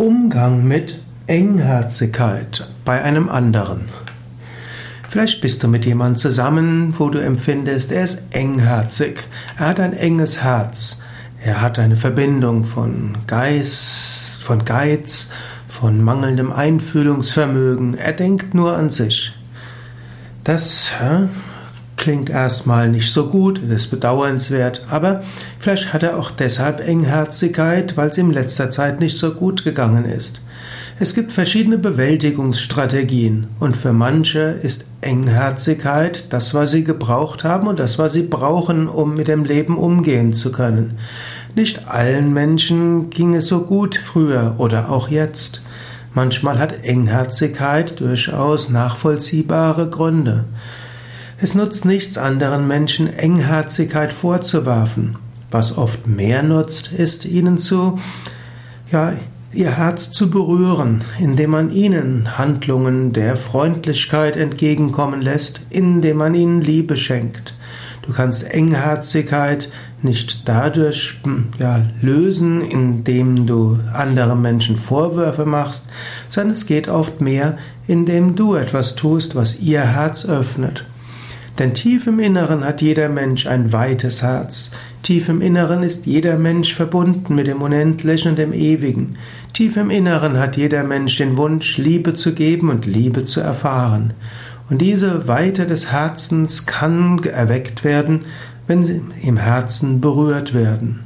Umgang mit Engherzigkeit bei einem anderen. Vielleicht bist du mit jemandem zusammen, wo du empfindest, er ist engherzig, er hat ein enges Herz, er hat eine Verbindung von Geist, von Geiz, von mangelndem Einfühlungsvermögen, er denkt nur an sich. Das klingt erstmal nicht so gut, ist bedauernswert, aber vielleicht hat er auch deshalb Engherzigkeit, weil es ihm letzter Zeit nicht so gut gegangen ist. Es gibt verschiedene Bewältigungsstrategien und für manche ist Engherzigkeit das, was sie gebraucht haben und das, was sie brauchen, um mit dem Leben umgehen zu können. Nicht allen Menschen ging es so gut früher oder auch jetzt. Manchmal hat Engherzigkeit durchaus nachvollziehbare Gründe. Es nutzt nichts anderen Menschen Engherzigkeit vorzuwerfen. Was oft mehr nutzt, ist ihnen zu, ja, ihr Herz zu berühren, indem man ihnen Handlungen der Freundlichkeit entgegenkommen lässt, indem man ihnen Liebe schenkt. Du kannst Engherzigkeit nicht dadurch ja, lösen, indem du anderen Menschen Vorwürfe machst, sondern es geht oft mehr, indem du etwas tust, was ihr Herz öffnet. Denn tief im Inneren hat jeder Mensch ein weites Herz. Tief im Inneren ist jeder Mensch verbunden mit dem Unendlichen und dem Ewigen. Tief im Inneren hat jeder Mensch den Wunsch, Liebe zu geben und Liebe zu erfahren. Und diese Weite des Herzens kann erweckt werden, wenn sie im Herzen berührt werden.